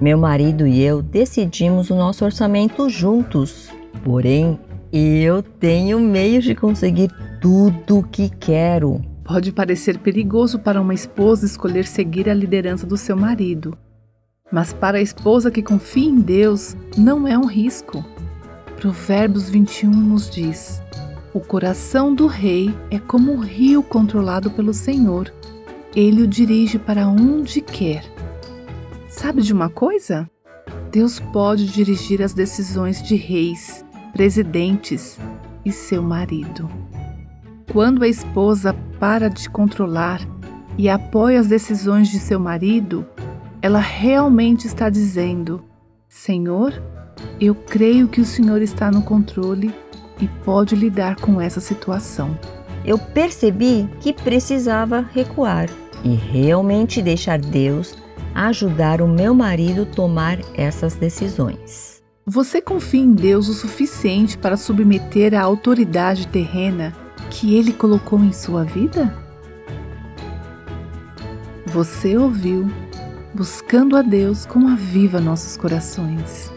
Meu marido e eu decidimos o nosso orçamento juntos, porém eu tenho meios de conseguir tudo o que quero. Pode parecer perigoso para uma esposa escolher seguir a liderança do seu marido, mas para a esposa que confia em Deus, não é um risco. Provérbios 21 nos diz: O coração do rei é como um rio controlado pelo Senhor. Ele o dirige para onde quer. Sabe de uma coisa? Deus pode dirigir as decisões de reis, presidentes e seu marido. Quando a esposa para de controlar e apoia as decisões de seu marido, ela realmente está dizendo: Senhor, eu creio que o Senhor está no controle e pode lidar com essa situação. Eu percebi que precisava recuar e realmente deixar Deus ajudar o meu marido a tomar essas decisões. Você confia em Deus o suficiente para submeter a autoridade terrena que Ele colocou em sua vida? Você ouviu Buscando a Deus com aviva nossos corações.